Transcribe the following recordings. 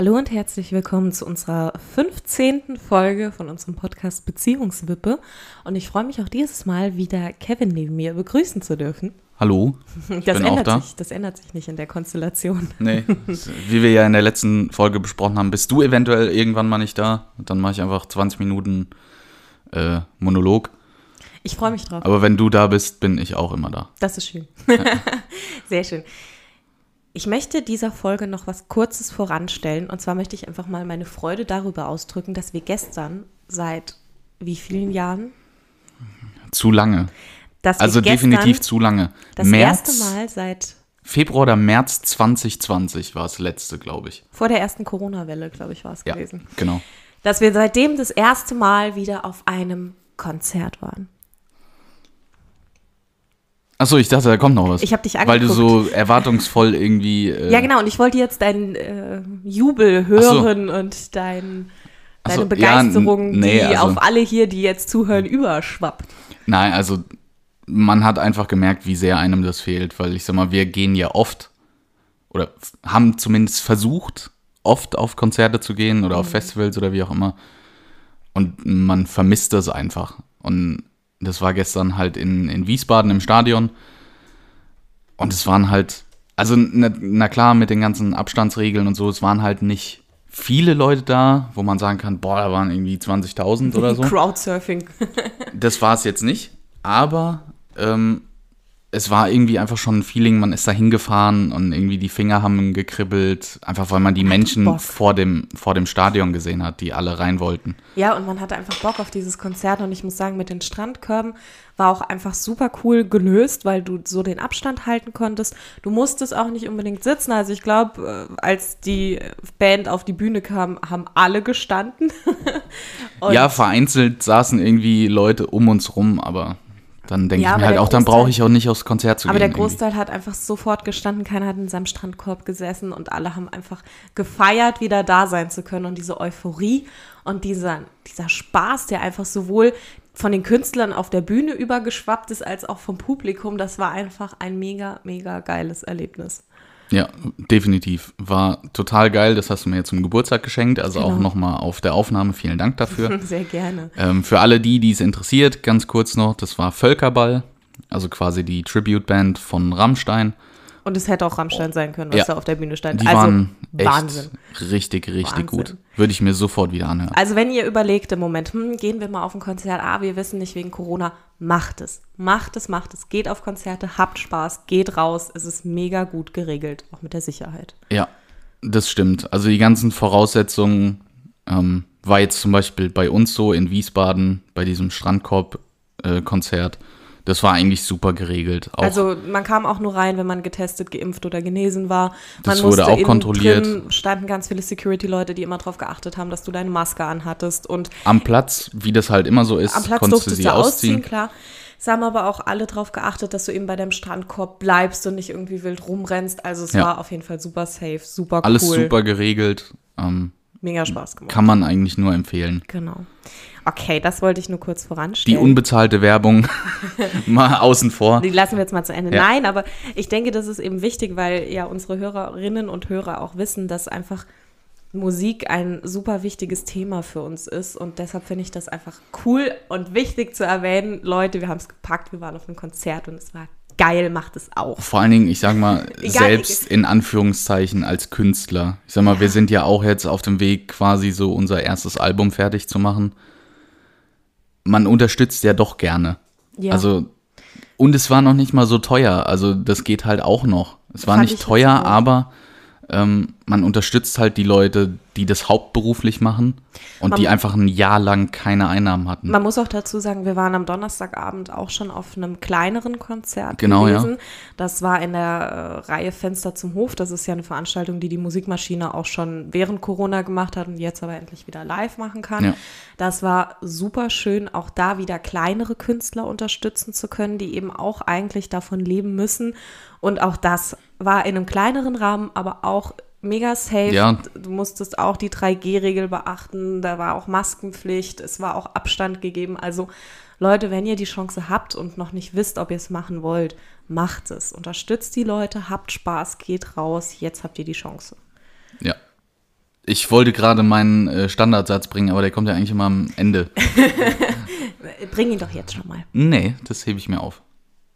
Hallo und herzlich willkommen zu unserer 15. Folge von unserem Podcast Beziehungswippe. Und ich freue mich auch dieses Mal wieder Kevin neben mir begrüßen zu dürfen. Hallo, das bin ändert auch da. Sich, das ändert sich nicht in der Konstellation. Nee, wie wir ja in der letzten Folge besprochen haben, bist du eventuell irgendwann mal nicht da. Dann mache ich einfach 20 Minuten äh, Monolog. Ich freue mich drauf. Aber wenn du da bist, bin ich auch immer da. Das ist schön. Ja. Sehr schön. Ich möchte dieser Folge noch was Kurzes voranstellen. Und zwar möchte ich einfach mal meine Freude darüber ausdrücken, dass wir gestern seit wie vielen Jahren? Zu lange. also definitiv zu lange. Das März, erste Mal seit Februar oder März 2020 war es letzte, glaube ich. Vor der ersten Corona-Welle, glaube ich, war es ja, gewesen. Genau. Dass wir seitdem das erste Mal wieder auf einem Konzert waren. Achso, ich dachte, da kommt noch was. Ich habe dich angeguckt. Weil du so erwartungsvoll irgendwie. Äh ja, genau. Und ich wollte jetzt deinen äh, Jubel hören so. und dein, deine so, Begeisterung, ja, nee, die also, auf alle hier, die jetzt zuhören, überschwappt. Nein, also man hat einfach gemerkt, wie sehr einem das fehlt. Weil ich sag mal, wir gehen ja oft oder haben zumindest versucht, oft auf Konzerte zu gehen oder mhm. auf Festivals oder wie auch immer. Und man vermisst das einfach. Und das war gestern halt in, in Wiesbaden im Stadion. Und es waren halt, also na, na, klar, mit den ganzen Abstandsregeln und so, es waren halt nicht viele Leute da, wo man sagen kann, boah, da waren irgendwie 20.000 oder so. Crowdsurfing. das war es jetzt nicht, aber ähm, es war irgendwie einfach schon ein Feeling, man ist da hingefahren und irgendwie die Finger haben gekribbelt, einfach weil man die Menschen vor dem, vor dem Stadion gesehen hat, die alle rein wollten. Ja, und man hatte einfach Bock auf dieses Konzert und ich muss sagen, mit den Strandkörben war auch einfach super cool gelöst, weil du so den Abstand halten konntest. Du musstest auch nicht unbedingt sitzen. Also ich glaube, äh, als die Band auf die Bühne kam, haben alle gestanden. ja, vereinzelt saßen irgendwie Leute um uns rum, aber dann denke ja, ich mir halt auch, dann brauche ich auch nicht aufs Konzert zu aber gehen. Aber der Großteil irgendwie. hat einfach sofort gestanden, keiner hat in seinem Strandkorb gesessen und alle haben einfach gefeiert, wieder da sein zu können und diese Euphorie und dieser, dieser Spaß, der einfach sowohl von den Künstlern auf der Bühne übergeschwappt ist, als auch vom Publikum, das war einfach ein mega, mega geiles Erlebnis. Ja, definitiv. War total geil. Das hast du mir jetzt zum Geburtstag geschenkt. Also genau. auch nochmal auf der Aufnahme. Vielen Dank dafür. Sehr gerne. Ähm, für alle die, die es interessiert, ganz kurz noch, das war Völkerball. Also quasi die Tribute-Band von Rammstein. Und es hätte auch Rammstein sein können, was ja. da auf der Bühne stand. Die also, waren Wahnsinn. richtig, richtig Wahnsinn. gut. Würde ich mir sofort wieder anhören. Also wenn ihr überlegt im Moment, hm, gehen wir mal auf ein Konzert, ah, wir wissen nicht wegen Corona, macht es. Macht es, macht es. Geht auf Konzerte, habt Spaß, geht raus. Es ist mega gut geregelt, auch mit der Sicherheit. Ja, das stimmt. Also die ganzen Voraussetzungen ähm, war jetzt zum Beispiel bei uns so in Wiesbaden, bei diesem Strandkorb-Konzert. Äh, das war eigentlich super geregelt. Auch also man kam auch nur rein, wenn man getestet, geimpft oder genesen war. Man das wurde auch kontrolliert. Drin standen ganz viele Security-Leute, die immer darauf geachtet haben, dass du deine Maske anhattest. Und am Platz, wie das halt immer so ist, am Platz konntest du sie ausziehen. ausziehen. Klar. Es haben aber auch alle darauf geachtet, dass du eben bei deinem Strandkorb bleibst und nicht irgendwie wild rumrennst. Also es ja. war auf jeden Fall super safe, super cool. Alles super geregelt. Ähm, Mega Spaß gemacht. Kann man eigentlich nur empfehlen. Genau. Okay, das wollte ich nur kurz voranstellen. Die unbezahlte Werbung mal außen vor. Die lassen wir jetzt mal zu Ende. Ja. Nein, aber ich denke, das ist eben wichtig, weil ja unsere Hörerinnen und Hörer auch wissen, dass einfach Musik ein super wichtiges Thema für uns ist. Und deshalb finde ich das einfach cool und wichtig zu erwähnen. Leute, wir haben es gepackt, wir waren auf einem Konzert und es war geil, macht es auch. Vor allen Dingen, ich sag mal, selbst in Anführungszeichen als Künstler. Ich sag mal, ja. wir sind ja auch jetzt auf dem Weg, quasi so unser erstes Album fertig zu machen man unterstützt ja doch gerne. Ja. Also, und es war noch nicht mal so teuer. Also, das geht halt auch noch. Es war Fand nicht teuer, aber ähm, man unterstützt halt die Leute, die das hauptberuflich machen und man, die einfach ein Jahr lang keine Einnahmen hatten. Man muss auch dazu sagen, wir waren am Donnerstagabend auch schon auf einem kleineren Konzert genau, gewesen. Ja. Das war in der äh, Reihe Fenster zum Hof. Das ist ja eine Veranstaltung, die die Musikmaschine auch schon während Corona gemacht hat und jetzt aber endlich wieder live machen kann. Ja. Das war super schön, auch da wieder kleinere Künstler unterstützen zu können, die eben auch eigentlich davon leben müssen. Und auch das war in einem kleineren Rahmen, aber auch mega safe. Ja. Du musstest auch die 3G-Regel beachten. Da war auch Maskenpflicht. Es war auch Abstand gegeben. Also Leute, wenn ihr die Chance habt und noch nicht wisst, ob ihr es machen wollt, macht es. Unterstützt die Leute, habt Spaß, geht raus. Jetzt habt ihr die Chance. Ja. Ich wollte gerade meinen äh, Standardsatz bringen, aber der kommt ja eigentlich immer am Ende. Bring ihn doch jetzt schon mal. Nee, das hebe ich mir auf.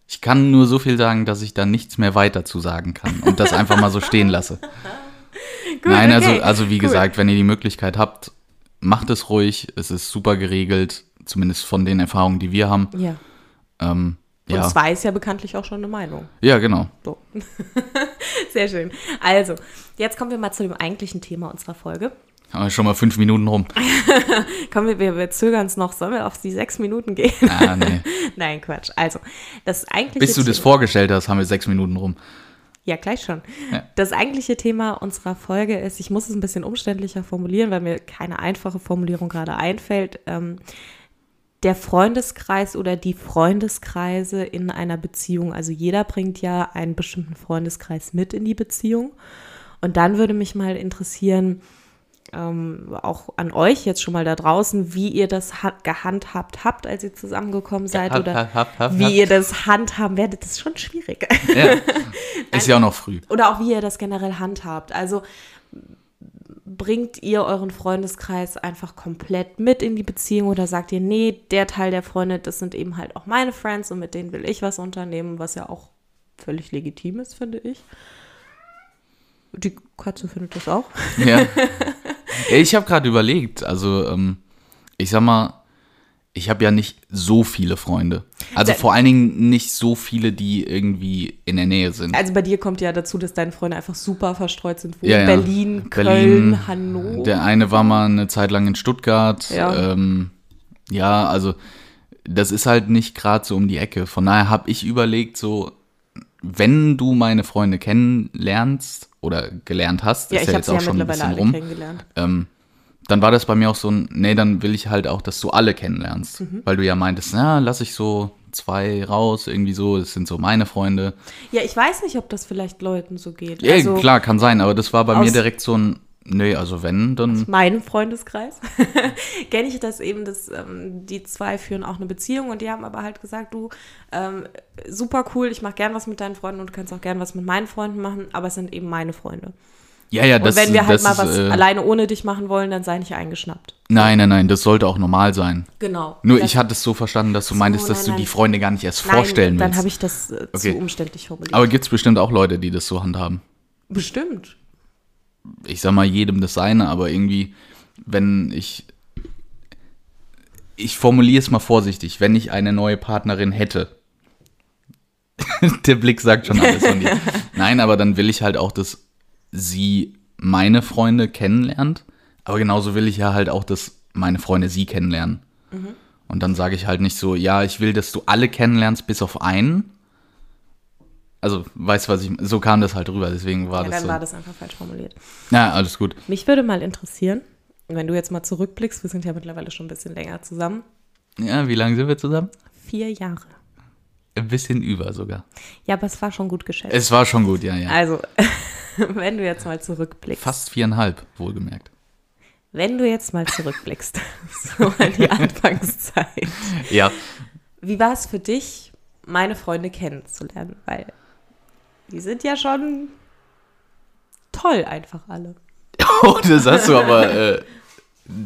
Ich kann nur so viel sagen, dass ich da nichts mehr weiter zu sagen kann und das einfach mal so stehen lasse. Gut, Nein, also, okay. also, also wie cool. gesagt, wenn ihr die Möglichkeit habt, macht es ruhig. Es ist super geregelt, zumindest von den Erfahrungen, die wir haben. Ja. Ähm, und ja. zwei ist ja bekanntlich auch schon eine Meinung. Ja, genau. So. Sehr schön. Also, jetzt kommen wir mal zu dem eigentlichen Thema unserer Folge. Aber schon mal fünf Minuten rum. Kommen wir, wir, wir zögern es noch. Sollen wir auf die sechs Minuten gehen? Ah, nee. Nein, Quatsch. Also, das eigentliche Bis du Thema, das vorgestellt hast, haben wir sechs Minuten rum. Ja, gleich schon. Ja. Das eigentliche Thema unserer Folge ist, ich muss es ein bisschen umständlicher formulieren, weil mir keine einfache Formulierung gerade einfällt. Ähm, der Freundeskreis oder die Freundeskreise in einer Beziehung. Also jeder bringt ja einen bestimmten Freundeskreis mit in die Beziehung. Und dann würde mich mal interessieren, ähm, auch an euch jetzt schon mal da draußen, wie ihr das gehandhabt habt, als ihr zusammengekommen seid hab, oder hab, hab, wie ihr das handhaben werdet. Das ist schon schwierig. Ja. Ist ja auch noch früh. Oder auch wie ihr das generell handhabt. Also bringt ihr euren Freundeskreis einfach komplett mit in die Beziehung oder sagt ihr, nee, der Teil der Freunde, das sind eben halt auch meine Friends und mit denen will ich was unternehmen, was ja auch völlig legitim ist, finde ich. Die Katze findet das auch. Ja. Ich habe gerade überlegt, also ähm, ich sag mal, ich habe ja nicht so viele Freunde. Also da, vor allen Dingen nicht so viele, die irgendwie in der Nähe sind. Also bei dir kommt ja dazu, dass deine Freunde einfach super verstreut sind. Wo? Ja, ja. Berlin, Köln, Berlin, Hannover. Der eine war mal eine Zeit lang in Stuttgart. Ja, ähm, ja also das ist halt nicht gerade so um die Ecke. Von daher habe ich überlegt, so, wenn du meine Freunde kennenlernst, oder gelernt hast, ja, ist ja jetzt auch ja schon ein bisschen rum. Ähm, dann war das bei mir auch so ein, nee, dann will ich halt auch, dass du alle kennenlernst. Mhm. Weil du ja meintest, na, lass ich so zwei raus, irgendwie so, das sind so meine Freunde. Ja, ich weiß nicht, ob das vielleicht Leuten so geht. Ja, also, klar, kann sein, aber das war bei mir direkt so ein, Nee, also wenn, dann. Aus meinem Freundeskreis kenne ich das eben, dass ähm, die zwei führen auch eine Beziehung und die haben aber halt gesagt, du, ähm, super cool, ich mache gern was mit deinen Freunden und du kannst auch gern was mit meinen Freunden machen, aber es sind eben meine Freunde. Ja, ja, das Und wenn wir halt mal was äh, alleine ohne dich machen wollen, dann sei nicht eingeschnappt. Nein, nein, nein, das sollte auch normal sein. Genau. Nur ich hatte es so verstanden, dass du so, meintest, dass nein, du die Freunde gar nicht erst nein, vorstellen dann willst. Dann habe ich das äh, okay. zu umständlich formuliert. Aber gibt es bestimmt auch Leute, die das so handhaben? Bestimmt ich sag mal, jedem das seine, aber irgendwie, wenn ich, ich formuliere es mal vorsichtig, wenn ich eine neue Partnerin hätte, der Blick sagt schon alles von dir. Nein, aber dann will ich halt auch, dass sie meine Freunde kennenlernt, aber genauso will ich ja halt auch, dass meine Freunde sie kennenlernen. Mhm. Und dann sage ich halt nicht so, ja, ich will, dass du alle kennenlernst, bis auf einen, also, weißt du, was ich. So kam das halt rüber, deswegen war ja, das. Dann so. war das einfach falsch formuliert. Ja, alles gut. Mich würde mal interessieren, wenn du jetzt mal zurückblickst, wir sind ja mittlerweile schon ein bisschen länger zusammen. Ja, wie lange sind wir zusammen? Vier Jahre. Ein bisschen über sogar. Ja, aber es war schon gut geschätzt. Es war schon gut, ja, ja. Also, wenn du jetzt mal zurückblickst. Fast viereinhalb, wohlgemerkt. Wenn du jetzt mal zurückblickst, so an die Anfangszeit. Ja. Wie war es für dich, meine Freunde kennenzulernen? Weil die sind ja schon toll einfach alle. Oh, das hast du aber. Äh,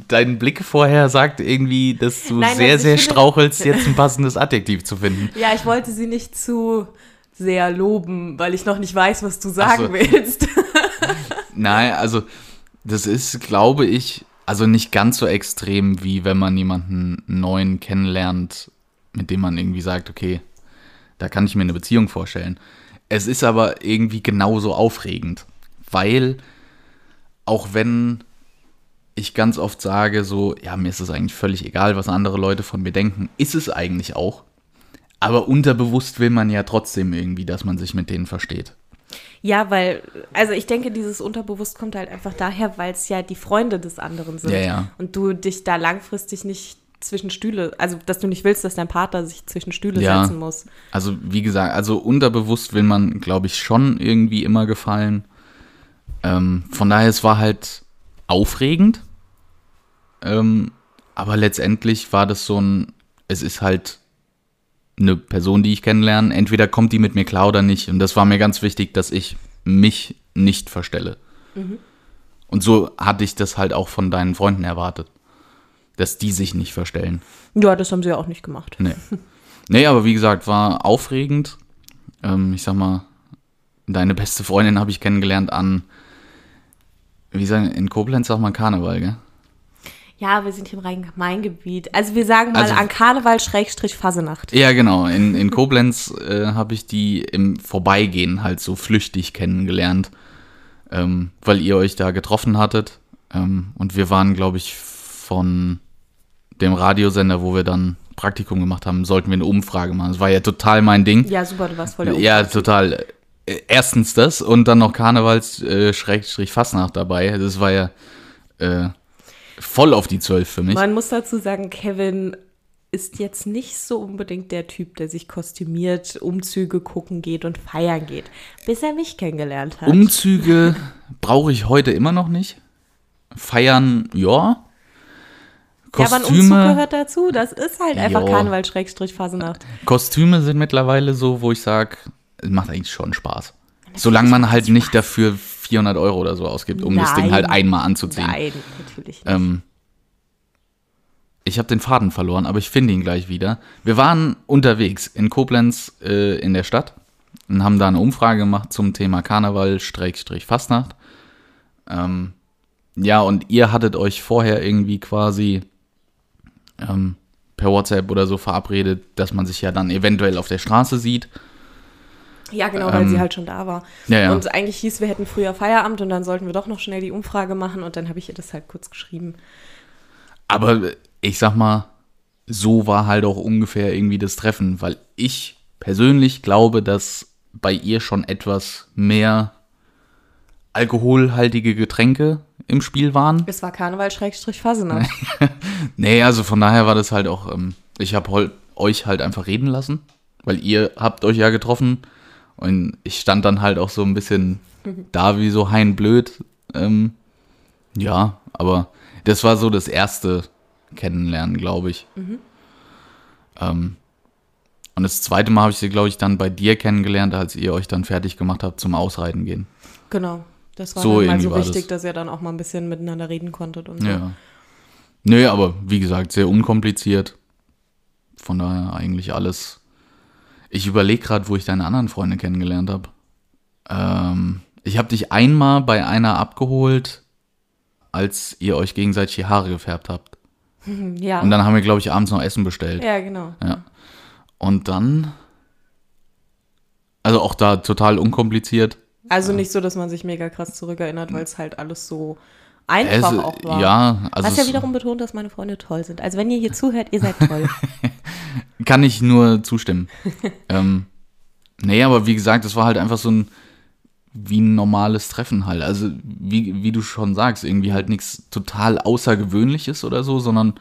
dein Blick vorher sagt irgendwie, dass du Nein, sehr, sehr strauchelst, jetzt ein passendes Adjektiv zu finden. Ja, ich wollte sie nicht zu sehr loben, weil ich noch nicht weiß, was du sagen so. willst. Nein, also das ist, glaube ich, also nicht ganz so extrem, wie wenn man jemanden neuen kennenlernt, mit dem man irgendwie sagt, okay, da kann ich mir eine Beziehung vorstellen. Es ist aber irgendwie genauso aufregend, weil auch wenn ich ganz oft sage, so, ja, mir ist es eigentlich völlig egal, was andere Leute von mir denken, ist es eigentlich auch. Aber unterbewusst will man ja trotzdem irgendwie, dass man sich mit denen versteht. Ja, weil, also ich denke, dieses Unterbewusst kommt halt einfach daher, weil es ja die Freunde des anderen sind. Ja, ja. Und du dich da langfristig nicht zwischen Stühle, also dass du nicht willst, dass dein Partner sich zwischen Stühle ja, setzen muss. Also wie gesagt, also unterbewusst will man, glaube ich, schon irgendwie immer gefallen. Ähm, von daher, es war halt aufregend. Ähm, aber letztendlich war das so ein, es ist halt eine Person, die ich kennenlerne. Entweder kommt die mit mir klar oder nicht. Und das war mir ganz wichtig, dass ich mich nicht verstelle. Mhm. Und so hatte ich das halt auch von deinen Freunden erwartet. Dass die sich nicht verstellen. Ja, das haben sie ja auch nicht gemacht. Nee. Nee, aber wie gesagt, war aufregend. Ähm, ich sag mal, deine beste Freundin habe ich kennengelernt an, wie sagen, in Koblenz sagt man Karneval, gell? Ja, wir sind hier im Rhein-Main-Gebiet. Also wir sagen mal Also- an Karneval Schrägstrich Fasenacht. Ja, genau. In, in Koblenz äh, habe ich die im Vorbeigehen halt so flüchtig kennengelernt, ähm, weil ihr euch da getroffen hattet. Ähm, und wir waren, glaube ich, von dem Radiosender, wo wir dann Praktikum gemacht haben, sollten wir eine Umfrage machen. Das war ja total mein Ding. Ja, super, du warst voll der Ja, total. Äh, Erstens das und dann noch Karnevals äh, dabei. Das war ja äh, voll auf die Zwölf für mich. Man muss dazu sagen, Kevin ist jetzt nicht so unbedingt der Typ, der sich kostümiert, Umzüge gucken geht und feiern geht, bis er mich kennengelernt hat. Umzüge brauche ich heute immer noch nicht. Feiern, ja. Ja, aber ein Umzug Kostüme, gehört dazu. Das ist halt einfach. Karneval Schrägstrich Fasenacht. Kostüme sind mittlerweile so, wo ich sage, es macht eigentlich schon Spaß. Solange man halt nicht dafür 400 Euro oder so ausgibt, um das Ding Nein. halt einmal anzuziehen. Nein, natürlich nicht. Ähm, ich habe den Faden verloren, aber ich finde ihn gleich wieder. Wir waren unterwegs in Koblenz äh, in der Stadt und haben da eine Umfrage gemacht zum Thema Karneval, Schrägstrich Fastnacht. Ähm, ja, und ihr hattet euch vorher irgendwie quasi ähm, per WhatsApp oder so verabredet, dass man sich ja dann eventuell auf der Straße sieht. Ja, genau, weil Ähm, sie halt schon da war. ja, ja. Und eigentlich hieß, wir hätten früher Feierabend und dann sollten wir doch noch schnell die Umfrage machen und dann habe ich ihr das halt kurz geschrieben. Aber ich sag mal, so war halt auch ungefähr irgendwie das Treffen, weil ich persönlich glaube, dass bei ihr schon etwas mehr alkoholhaltige Getränke im Spiel waren. Es war Karneval Schrägstrich Fasenacht. Nee, also von daher war das halt auch, ähm, ich habe euch halt einfach reden lassen, weil ihr habt euch ja getroffen und ich stand dann halt auch so ein bisschen da wie so hein blöd. Ähm, ja, aber das war so das erste Kennenlernen, glaube ich. Ähm, und das zweite Mal habe ich sie, glaube ich, dann bei dir kennengelernt, als ihr euch dann fertig gemacht habt zum Ausreiten gehen. Genau. Das war So dann mal so wichtig, das. dass ihr dann auch mal ein bisschen miteinander reden konntet und so. Ja. Nö, aber wie gesagt, sehr unkompliziert. Von daher eigentlich alles. Ich überlege gerade, wo ich deine anderen Freunde kennengelernt habe. Ähm, ich habe dich einmal bei einer abgeholt, als ihr euch gegenseitig die Haare gefärbt habt. Ja. Und dann haben wir, glaube ich, abends noch Essen bestellt. ja, genau. Ja. Und dann. Also auch da total unkompliziert. Also nicht so, dass man sich mega krass zurückerinnert, weil es halt alles so Es, einfach auch war. ja, also Was ja wiederum betont, dass meine Freunde toll sind. Also wenn ihr hier zuhört, ihr seid toll. kann ich nur zustimmen. ähm, nee, aber wie gesagt, es war halt einfach so ein wie ein normales Treffen halt. Also wie, wie du schon sagst, irgendwie halt nichts total Außergewöhnliches oder so, sondern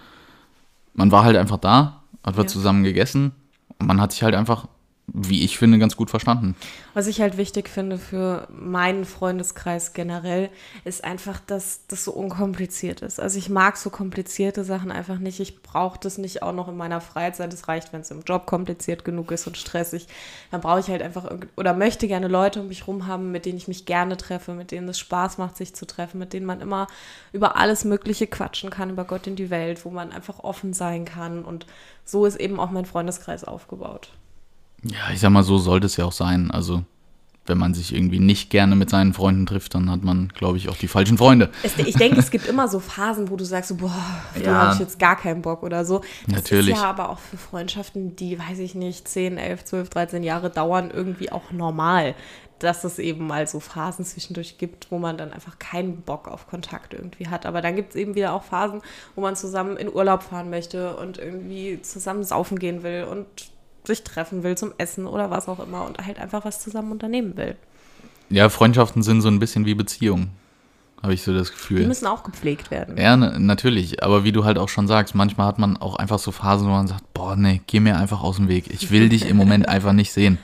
man war halt einfach da, hat wir Ja. zusammen gegessen und man hat sich halt einfach, wie ich finde, ganz gut verstanden. Was ich halt wichtig finde für meinen Freundeskreis generell, ist einfach, dass das so unkompliziert ist. Also ich mag so komplizierte Sachen einfach nicht. Ich brauche das nicht auch noch in meiner Freizeit. Es reicht, wenn es im Job kompliziert genug ist und stressig. Dann brauche ich halt einfach oder möchte gerne Leute um mich rum haben, mit denen ich mich gerne treffe, mit denen es Spaß macht, sich zu treffen, mit denen man immer über alles Mögliche quatschen kann, über Gott in die Welt, wo man einfach offen sein kann. Und so ist eben auch mein Freundeskreis aufgebaut. Ja, ich sag mal, so sollte es ja auch sein. Also wenn man sich irgendwie nicht gerne mit seinen Freunden trifft, dann hat man, glaube ich, auch die falschen Freunde. Ich denke, es gibt immer so Phasen, wo du sagst, so, boah, da Ja. habe ich jetzt gar keinen Bock oder so. Das Natürlich. ist ja aber auch für Freundschaften, die, weiß ich nicht, 10, 11, 12, 13 Jahre dauern, irgendwie auch normal, dass es eben mal so Phasen zwischendurch gibt, wo man dann einfach keinen Bock auf Kontakt irgendwie hat. Aber dann gibt es eben wieder auch Phasen, wo man zusammen in Urlaub fahren möchte und irgendwie zusammen saufen gehen will und sich treffen will zum Essen oder was auch immer und halt einfach was zusammen unternehmen will. Ja, Freundschaften sind so ein bisschen wie Beziehungen, habe ich so das Die Gefühl. müssen auch gepflegt werden. Ja, na- natürlich. Aber wie du halt auch schon sagst, manchmal hat man auch einfach so Phasen, wo man sagt, boah, nee, geh mir einfach aus dem Weg. Ich will dich im Moment einfach nicht sehen.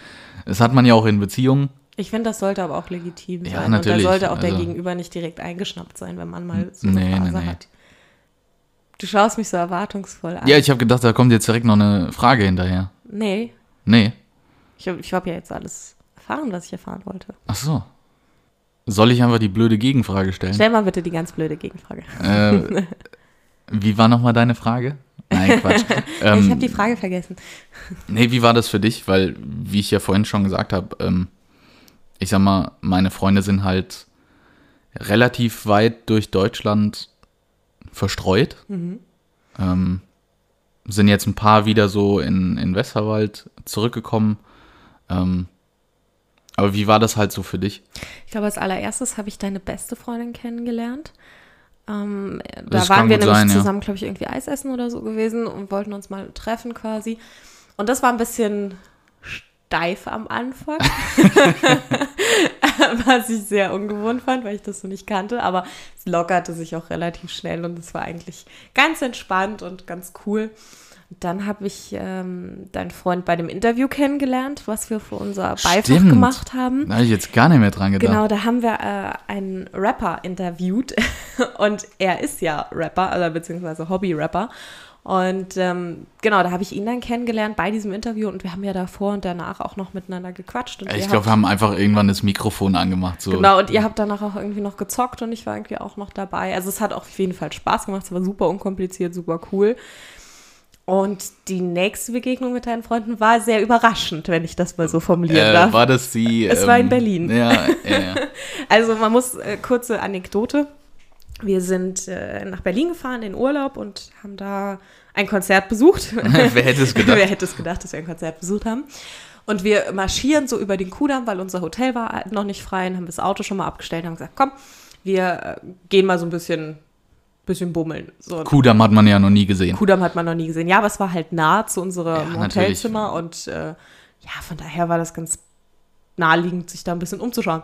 Das hat man ja auch in Beziehungen. Ich finde, das sollte aber auch legitim Ja, sein. natürlich. Und da sollte auch der Also- Gegenüber nicht direkt eingeschnappt sein, wenn man mal so eine Nee, Phase nee, nee. hat. Du schaust mich so erwartungsvoll an. Ja, ich habe gedacht, da kommt jetzt direkt noch eine Frage hinterher. Nee, Nee. ich habe ich hab ja jetzt alles erfahren, was ich erfahren wollte. Ach so. Soll ich einfach die blöde Gegenfrage stellen? Stell mal bitte die ganz blöde Gegenfrage. Äh, wie war nochmal deine Frage? Nein, Quatsch. ähm, ich habe die Frage vergessen. Nee, wie war das für dich? Weil, wie ich ja vorhin schon gesagt habe, ähm, ich sag mal, meine Freunde sind halt relativ weit durch Deutschland verstreut. Mhm. Ähm, sind jetzt ein paar wieder so in, in Westerwald zurückgekommen. Ähm, aber wie war das halt so für dich? Ich glaube, als allererstes habe ich deine beste Freundin kennengelernt. Ähm, da waren wir nämlich sein, zusammen, ja. glaube ich, irgendwie Eis essen oder so gewesen und wollten uns mal treffen quasi. Und das war ein bisschen steif am Anfang, was ich sehr ungewohnt fand, weil ich das so nicht kannte. Aber es lockerte sich auch relativ schnell und es war eigentlich ganz entspannt und ganz cool. Dann habe ich ähm, deinen Freund bei dem Interview kennengelernt, was wir für unser Beifach Stimmt. gemacht haben. Da habe ich jetzt gar nicht mehr dran gedacht. Genau, da haben wir äh, einen Rapper interviewt und er ist ja Rapper, also beziehungsweise Hobby-Rapper. Und ähm, genau, da habe ich ihn dann kennengelernt bei diesem Interview und wir haben ja davor und danach auch noch miteinander gequatscht. ich glaube, wir haben einfach irgendwann das Mikrofon angemacht. So. Genau, und ihr habt danach auch irgendwie noch gezockt und ich war irgendwie auch noch dabei. Also es hat auch auf jeden Fall Spaß gemacht, es war super unkompliziert, super cool. Und die nächste Begegnung mit deinen Freunden war sehr überraschend, wenn ich das mal so formulieren äh, darf. War das die? Es ähm, war in ähm, Berlin. Ja, ja, ja. also man muss, äh, kurze Anekdote. Wir sind äh, nach Berlin gefahren in Urlaub und haben da ein Konzert besucht. Wer hätte es gedacht? Wer hätte es gedacht, dass wir ein Konzert besucht haben. Und wir marschieren so über den Kudamm, weil unser Hotel war noch nicht frei und haben das Auto schon mal abgestellt und haben gesagt, komm, wir äh, gehen mal so ein bisschen bisschen bummeln. So. Kudamm hat man ja noch nie gesehen. Kudamm hat man noch nie gesehen. Ja, aber es war halt nah zu unserem ja, Hotelzimmer und äh, ja, von daher war das ganz naheliegend, sich da ein bisschen umzuschauen.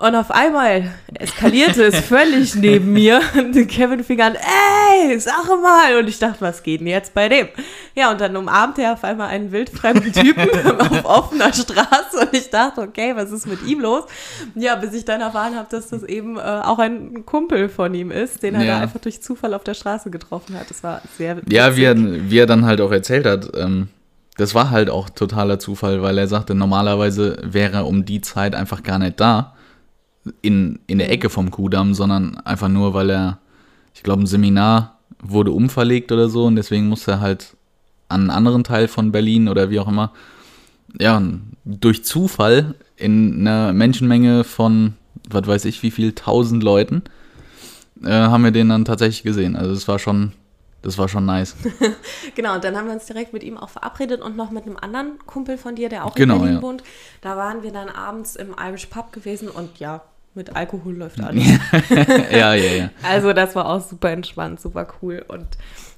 Und auf einmal eskalierte es völlig neben mir. Und Kevin fing an, ey, sag mal. Und ich dachte, was geht denn jetzt bei dem? Ja, und dann umarmte er auf einmal einen wildfremden Typen auf offener Straße. Und ich dachte, okay, was ist mit ihm los? Ja, bis ich dann erfahren habe, dass das eben äh, auch ein Kumpel von ihm ist, den er ja. da einfach durch Zufall auf der Straße getroffen hat. Das war sehr Ja, wie er, wie er dann halt auch erzählt hat, ähm, das war halt auch totaler Zufall, weil er sagte, normalerweise wäre er um die Zeit einfach gar nicht da in, in der Ecke vom Kudamm, sondern einfach nur, weil er, ich glaube, ein Seminar wurde umverlegt oder so und deswegen musste er halt an einen anderen Teil von Berlin oder wie auch immer, ja, durch Zufall in einer Menschenmenge von, was weiß ich, wie viel, tausend Leuten, äh, haben wir den dann tatsächlich gesehen. Also es war schon, das war schon nice. genau, und dann haben wir uns direkt mit ihm auch verabredet und noch mit einem anderen Kumpel von dir, der auch genau, in Berlin ja. wohnt. Da waren wir dann abends im Irish Pub gewesen und ja, mit Alkohol läuft alles. ja, ja, ja. Also das war auch super entspannt, super cool und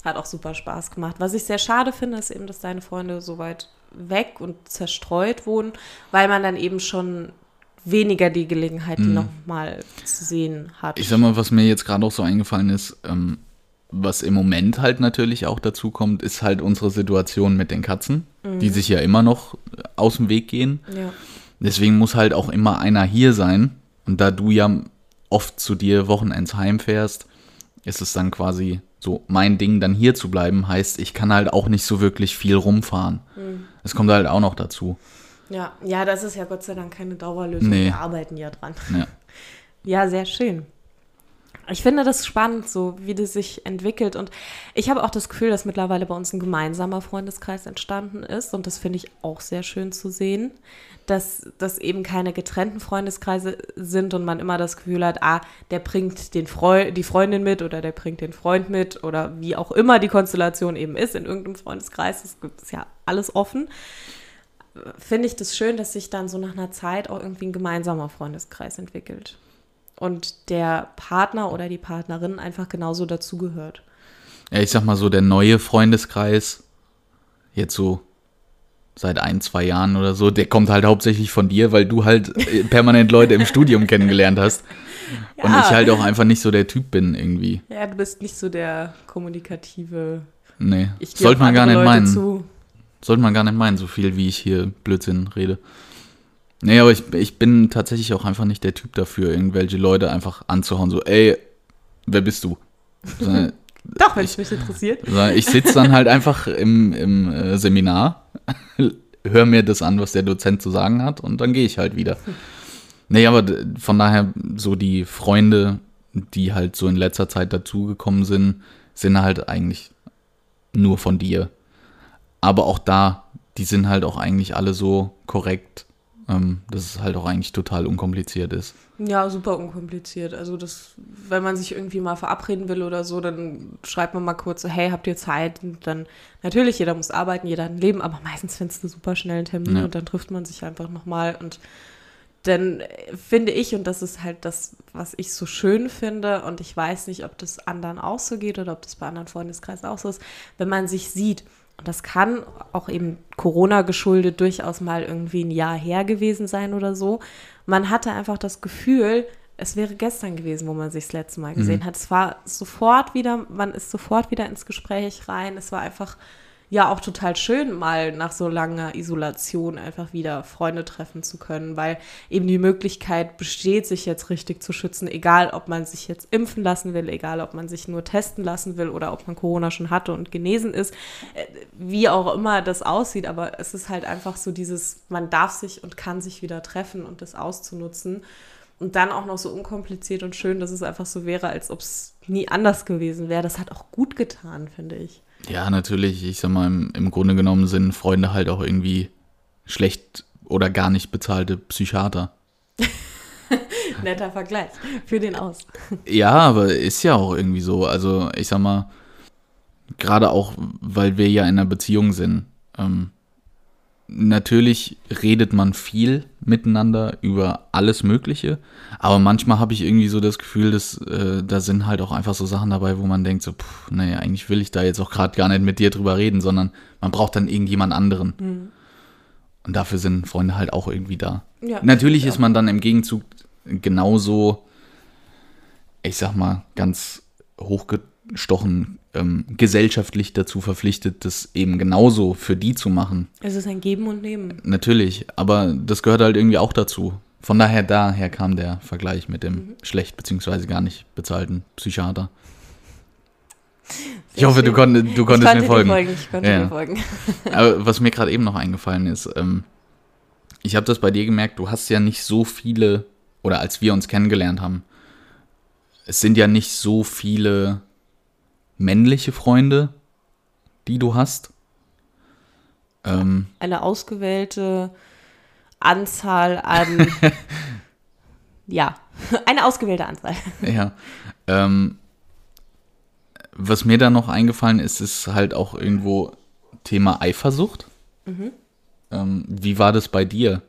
hat auch super Spaß gemacht. Was ich sehr schade finde, ist eben, dass deine Freunde so weit weg und zerstreut wohnen, weil man dann eben schon weniger die Gelegenheit, die mm. nochmal zu sehen hat. Ich sag mal, was mir jetzt gerade auch so eingefallen ist, ähm, was im Moment halt natürlich auch dazu kommt, ist halt unsere Situation mit den Katzen, mm. die sich ja immer noch aus dem Weg gehen. Ja. Deswegen muss halt auch immer einer hier sein, und da du ja oft zu dir Wochenends heimfährst, ist es dann quasi so mein Ding, dann hier zu bleiben. Heißt, ich kann halt auch nicht so wirklich viel rumfahren. Mhm. Das kommt halt auch noch dazu. Ja, ja, das ist ja Gott sei Dank keine Dauerlösung. Nee. Wir arbeiten ja dran. Ja. ja, sehr schön. Ich finde das spannend, so wie das sich entwickelt. Und ich habe auch das Gefühl, dass mittlerweile bei uns ein gemeinsamer Freundeskreis entstanden ist. Und das finde ich auch sehr schön zu sehen, dass das eben keine getrennten Freundeskreise sind und man immer das Gefühl hat, ah, der bringt den Freu die Freundin mit oder der bringt den Freund mit oder wie auch immer die Konstellation eben ist in irgendeinem Freundeskreis. Es gibt ja alles offen. Finde ich das schön, dass sich dann so nach einer Zeit auch irgendwie ein gemeinsamer Freundeskreis entwickelt und der Partner oder die Partnerin einfach genauso dazugehört. Ja, ich sag mal so, der neue Freundeskreis, jetzt so seit ein, zwei Jahren oder so, der kommt halt hauptsächlich von dir, weil du halt äh, permanent Leute im Studium kennengelernt hast. Ja. Und ich halt auch einfach nicht so der Typ bin irgendwie. Ja, du bist nicht so der kommunikative. Nee, sollte man gar nicht Leute meinen. Zu. Sollte man gar nicht meinen, so viel wie ich hier Blödsinn rede. Nee, aber ich, ich bin tatsächlich auch einfach nicht der Typ dafür, irgendwelche Leute einfach anzuhauen, so, ey, wer bist du? Sondern, Doch, wenn es mich interessiert. Ich sitze dann halt einfach im, im äh, Seminar, höre mir das an, was der Dozent zu sagen hat und dann gehe ich halt wieder. Nee, aber von daher so die Freunde, die halt so in letzter Zeit dazugekommen sind, sind halt eigentlich nur von dir. Aber auch da, die sind halt auch eigentlich alle so korrekt, ähm, dass es halt auch eigentlich total unkompliziert ist. Ja, super unkompliziert. Also das, wenn man sich irgendwie mal verabreden will oder so, dann schreibt man mal kurz so, hey, habt ihr Zeit? Und dann, natürlich, jeder muss arbeiten, jeder hat ein Leben, aber meistens findest du super schnell einen Termin ja. und dann trifft man sich einfach nochmal und dann finde ich, und das ist halt das, was ich so schön finde, und ich weiß nicht, ob das anderen auch so geht oder ob das bei anderen Freundeskreisen auch so ist, wenn man sich sieht, und das kann auch eben Corona geschuldet durchaus mal irgendwie ein Jahr her gewesen sein oder so. Man hatte einfach das Gefühl, es wäre gestern gewesen, wo man sich das letzte Mal gesehen mhm. hat. Es war sofort wieder, man ist sofort wieder ins Gespräch rein. Es war einfach ja auch total schön, mal nach so langer Isolation einfach wieder Freunde treffen zu können, weil eben die Möglichkeit besteht, sich jetzt richtig zu schützen, egal ob man sich jetzt impfen lassen will, egal ob man sich nur testen lassen will oder ob man Corona schon hatte und genesen ist, äh, wie auch immer das aussieht, aber es ist halt einfach so dieses, man darf sich und kann sich wieder treffen und das auszunutzen. Und dann auch noch so unkompliziert und schön, dass es einfach so wäre, als ob es nie anders gewesen wäre. Das hat auch gut getan, finde ich. Ja, natürlich. Ich sag mal, im, im Grunde genommen sind Freunde halt auch irgendwie schlecht oder gar nicht bezahlte Psychiater. Netter Vergleich. Für den aus. Ja, aber ist ja auch irgendwie so. Also, ich sag mal, gerade auch, weil wir ja in einer Beziehung sind. Ähm, natürlich redet man viel miteinander über alles Mögliche, aber manchmal habe ich irgendwie so das Gefühl, dass äh, da sind halt auch einfach so Sachen dabei, wo man denkt so, pff, naja, eigentlich will ich da jetzt auch gerade gar nicht mit dir drüber reden, sondern man braucht dann irgendjemand anderen. Mhm. Und dafür sind Freunde halt auch irgendwie da. Ja, Natürlich ist man dann im Gegenzug genauso, ich sag mal, ganz hochgestochen ähm, gesellschaftlich dazu verpflichtet, das eben genauso für die zu machen. Es ist ein Geben und Nehmen. Natürlich, aber das gehört halt irgendwie auch dazu. Von daher, daher kam der Vergleich mit dem mhm. schlecht beziehungsweise gar nicht bezahlten Psychiater. Sehr ich hoffe, du, konnt, du konntest mir folgen. folgen. Ich konnte ja. mir folgen. Aber was mir gerade eben noch eingefallen ist, ähm, ich habe das bei dir gemerkt, du hast ja nicht so viele, oder als wir uns kennengelernt haben, es sind ja nicht so viele männliche Freunde, die du hast? Ähm, Eine ausgewählte Anzahl an. ja, eine ausgewählte Anzahl. Ja. Ähm, was mir da noch eingefallen ist, ist halt auch irgendwo Thema Eifersucht. Mhm. Ähm, wie war das bei dir?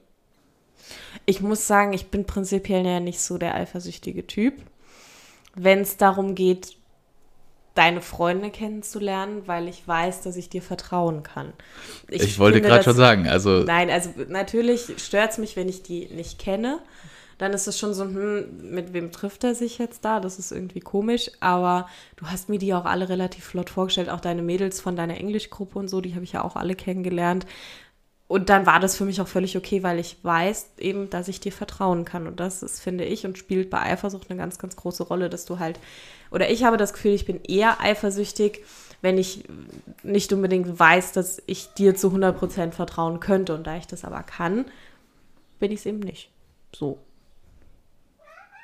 Ich muss sagen, ich bin prinzipiell ja nicht so der eifersüchtige Typ. Wenn es darum geht, deine Freunde kennenzulernen, weil ich weiß, dass ich dir vertrauen kann. Ich, ich wollte gerade schon sagen, also. Nein, also natürlich stört es mich, wenn ich die nicht kenne. Dann ist es schon so, hm, mit wem trifft er sich jetzt da? Das ist irgendwie komisch. Aber du hast mir die auch alle relativ flott vorgestellt, auch deine Mädels von deiner Englischgruppe und so, die habe ich ja auch alle kennengelernt. Und dann war das für mich auch völlig okay, weil ich weiß eben, dass ich dir vertrauen kann. Und das ist, finde ich, und spielt bei Eifersucht eine ganz, ganz große Rolle, dass du halt oder ich habe das Gefühl, ich bin eher eifersüchtig, wenn ich nicht unbedingt weiß, dass ich dir zu 100% vertrauen könnte. Und da ich das aber kann, bin ich es eben nicht. So.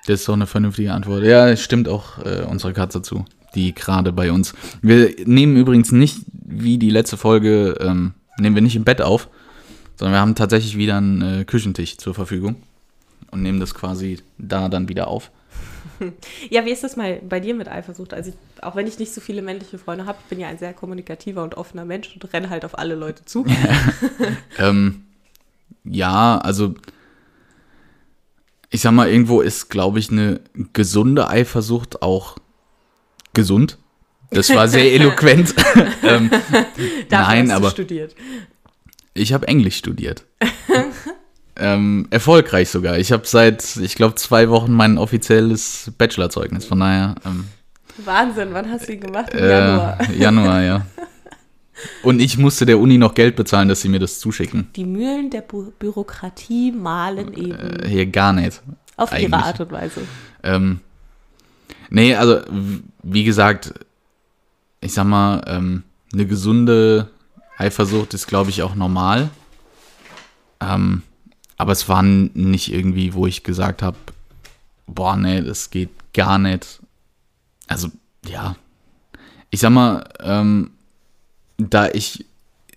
Das ist doch eine vernünftige Antwort. Ja, stimmt auch äh, unsere Katze zu, die gerade bei uns. Wir nehmen übrigens nicht, wie die letzte Folge, ähm, nehmen wir nicht im Bett auf, sondern wir haben tatsächlich wieder einen äh, Küchentisch zur Verfügung und nehmen das quasi da dann wieder auf. Ja, wie ist das mal bei dir mit Eifersucht? Also, ich, auch wenn ich nicht so viele männliche Freunde habe, ich bin ja ein sehr kommunikativer und offener Mensch und renne halt auf alle Leute zu. ähm, ja, also ich sag mal, irgendwo ist, glaube ich, eine gesunde Eifersucht auch gesund. Das war sehr eloquent. ähm, nein, aber studiert. Ich habe Englisch studiert. Ähm, erfolgreich sogar. Ich habe seit, ich glaube, zwei Wochen mein offizielles Bachelorzeugnis. Von daher. Ähm, Wahnsinn, wann hast du ihn gemacht? Im äh, Januar. Januar, ja. Und ich musste der Uni noch Geld bezahlen, dass sie mir das zuschicken. Die Mühlen der Bü Bürokratie malen eben. Äh, hier gar nicht. Auf eigentlich. ihre Art und Weise. Ähm, nee, also, wie gesagt, ich sag mal, ähm, eine gesunde Eifersucht ist, glaube ich, auch normal. Ähm, Aber es war nicht irgendwie, wo ich gesagt habe, boah, nee, das geht gar nicht. Also, ja. Ich sag mal, ähm, da ich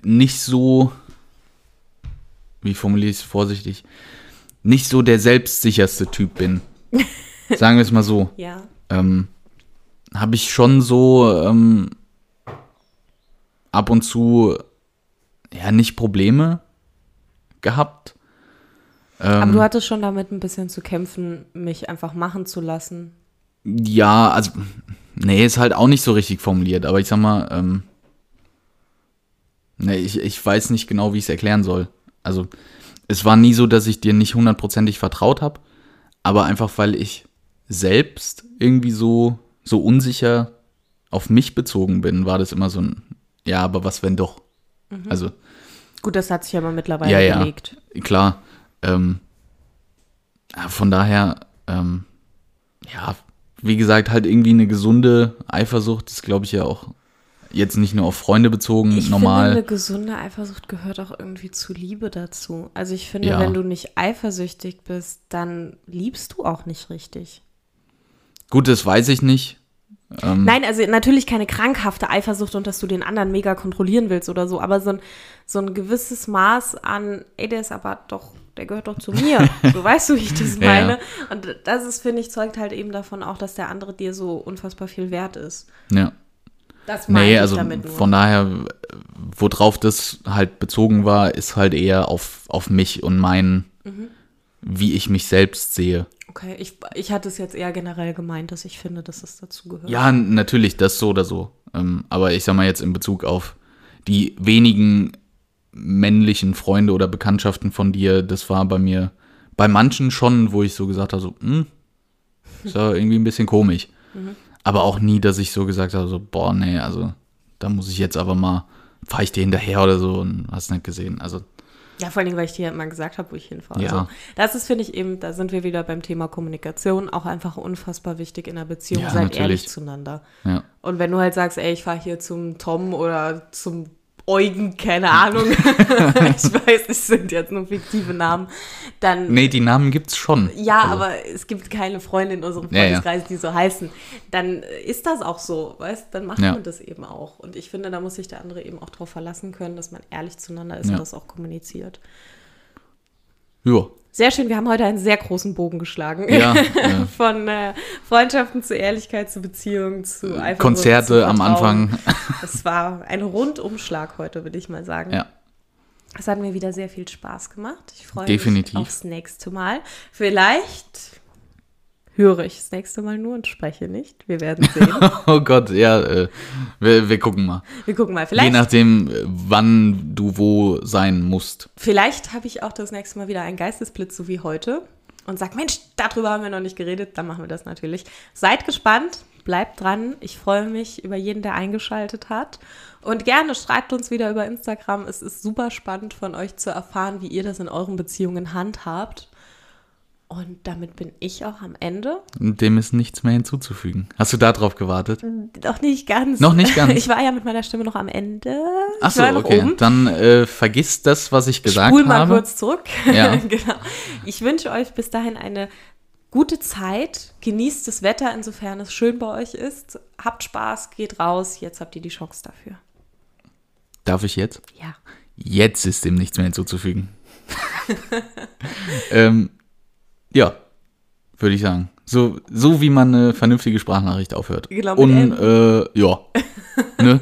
nicht so, wie formuliere ich es vorsichtig, nicht so der selbstsicherste Typ bin. Sagen wir es mal so. Ja. Ähm, habe ich schon so ähm, ab und zu ja nicht Probleme gehabt. Aber du hattest schon damit ein bisschen zu kämpfen, mich einfach machen zu lassen. Ja, also, nee, ist halt auch nicht so richtig formuliert, aber ich sag mal, ähm, nee, ich, ich weiß nicht genau, wie ich es erklären soll. Also, es war nie so, dass ich dir nicht hundertprozentig vertraut habe, aber einfach, weil ich selbst irgendwie so, so unsicher auf mich bezogen bin, war das immer so ein, ja, aber was, wenn doch? Mhm. Also. Gut, das hat sich aber mittlerweile ja, ja, gelegt. Klar. Ähm, von daher, ähm, ja, wie gesagt, halt irgendwie eine gesunde Eifersucht ist, glaube ich, ja auch jetzt nicht nur auf Freunde bezogen, ich normal. Finde, eine gesunde Eifersucht gehört auch irgendwie zu Liebe dazu. Also ich finde, ja. wenn du nicht eifersüchtig bist, dann liebst du auch nicht richtig. Gut, das weiß ich nicht. Ähm, Nein, also natürlich keine krankhafte Eifersucht und dass du den anderen mega kontrollieren willst oder so, aber so ein, so ein gewisses Maß an, ey, der ist aber doch, der gehört doch zu mir. so weißt du, wie ich das meine. Ja. Und das ist, finde ich, zeugt halt eben davon auch, dass der andere dir so unfassbar viel wert ist. Ja. Das meine nee, ich also damit nur. von daher, worauf das halt bezogen war, ist halt eher auf, auf mich und mein, mhm. Wie ich mich selbst sehe. Okay, ich, ich hatte es jetzt eher generell gemeint, dass ich finde, dass es dazu gehört. Ja, natürlich, das so oder so. Ähm, aber ich sag mal jetzt in Bezug auf die wenigen männlichen Freunde oder Bekanntschaften von dir, das war bei mir bei manchen schon, wo ich so gesagt habe, so, hm, ist ja irgendwie ein bisschen komisch. Mhm. Aber auch nie, dass ich so gesagt habe, so, boah, nee, also da muss ich jetzt aber mal, fahre ich dir hinterher oder so und hast nicht gesehen. Also ja, vor allen Dingen, weil ich dir immer gesagt habe, wo ich hinfahre. Ja. Also, das ist, finde ich eben, da sind wir wieder beim Thema Kommunikation, auch einfach unfassbar wichtig in der Beziehung. Ja, Seid natürlich. ehrlich zueinander. Ja. Und wenn du halt sagst, ey, ich fahre hier zum Tom oder zum Eugen, keine Ahnung. ich weiß, es sind jetzt nur fiktive Namen. Dann, nee, die Namen gibt es schon. Ja, also. aber es gibt keine Freunde in unserem Freundeskreis, ja, ja. die so heißen. Dann ist das auch so, weißt Dann macht ja. man das eben auch. Und ich finde, da muss sich der andere eben auch darauf verlassen können, dass man ehrlich zueinander ist und das auch kommuniziert. Ja. Sehr schön, wir haben heute einen sehr großen Bogen geschlagen. Ja, ja. Von äh, Freundschaften zu Ehrlichkeit, zu Beziehungen, zu Eifersucht. Konzerte zu am Anfang. Es war ein Rundumschlag heute, würde ich mal sagen. Ja. Es hat mir wieder sehr viel Spaß gemacht. Ich freue Definitiv. mich aufs nächste Mal. Vielleicht höre ich das nächste Mal nur und spreche nicht. Wir werden sehen. oh Gott, ja, äh, wir, wir, gucken mal. Wir gucken mal. Vielleicht, Je nachdem, äh, wann du wo sein musst. Vielleicht habe ich auch das nächste Mal wieder einen Geistesblitz, so wie heute. Und sag, Mensch, darüber haben wir noch nicht geredet. Dann machen wir das natürlich. Seid gespannt, bleibt dran. Ich freue mich über jeden, der eingeschaltet hat. Und gerne schreibt uns wieder über Instagram. Es ist super spannend von euch zu erfahren, wie ihr das in euren Beziehungen handhabt. Und damit bin ich auch am Ende. Dem ist nichts mehr hinzuzufügen. Hast du darauf gewartet? Noch nicht ganz. Noch nicht ganz. Ich war ja mit meiner Stimme noch am Ende. Achso, okay. Oben. Dann äh, vergiss das, was ich gesagt Spul habe. Spul mal kurz zurück. Ja. genau. Ich wünsche euch bis dahin eine gute Zeit. Genießt das Wetter, insofern es schön bei euch ist. Habt Spaß, geht raus. Jetzt habt ihr die Chance dafür. Darf ich jetzt? Ja. Jetzt ist dem nichts mehr hinzuzufügen. ähm, ja, würde ich sagen. So, so wie man eine vernünftige Sprachnachricht aufhört. Genau, Und äh, ja. ne?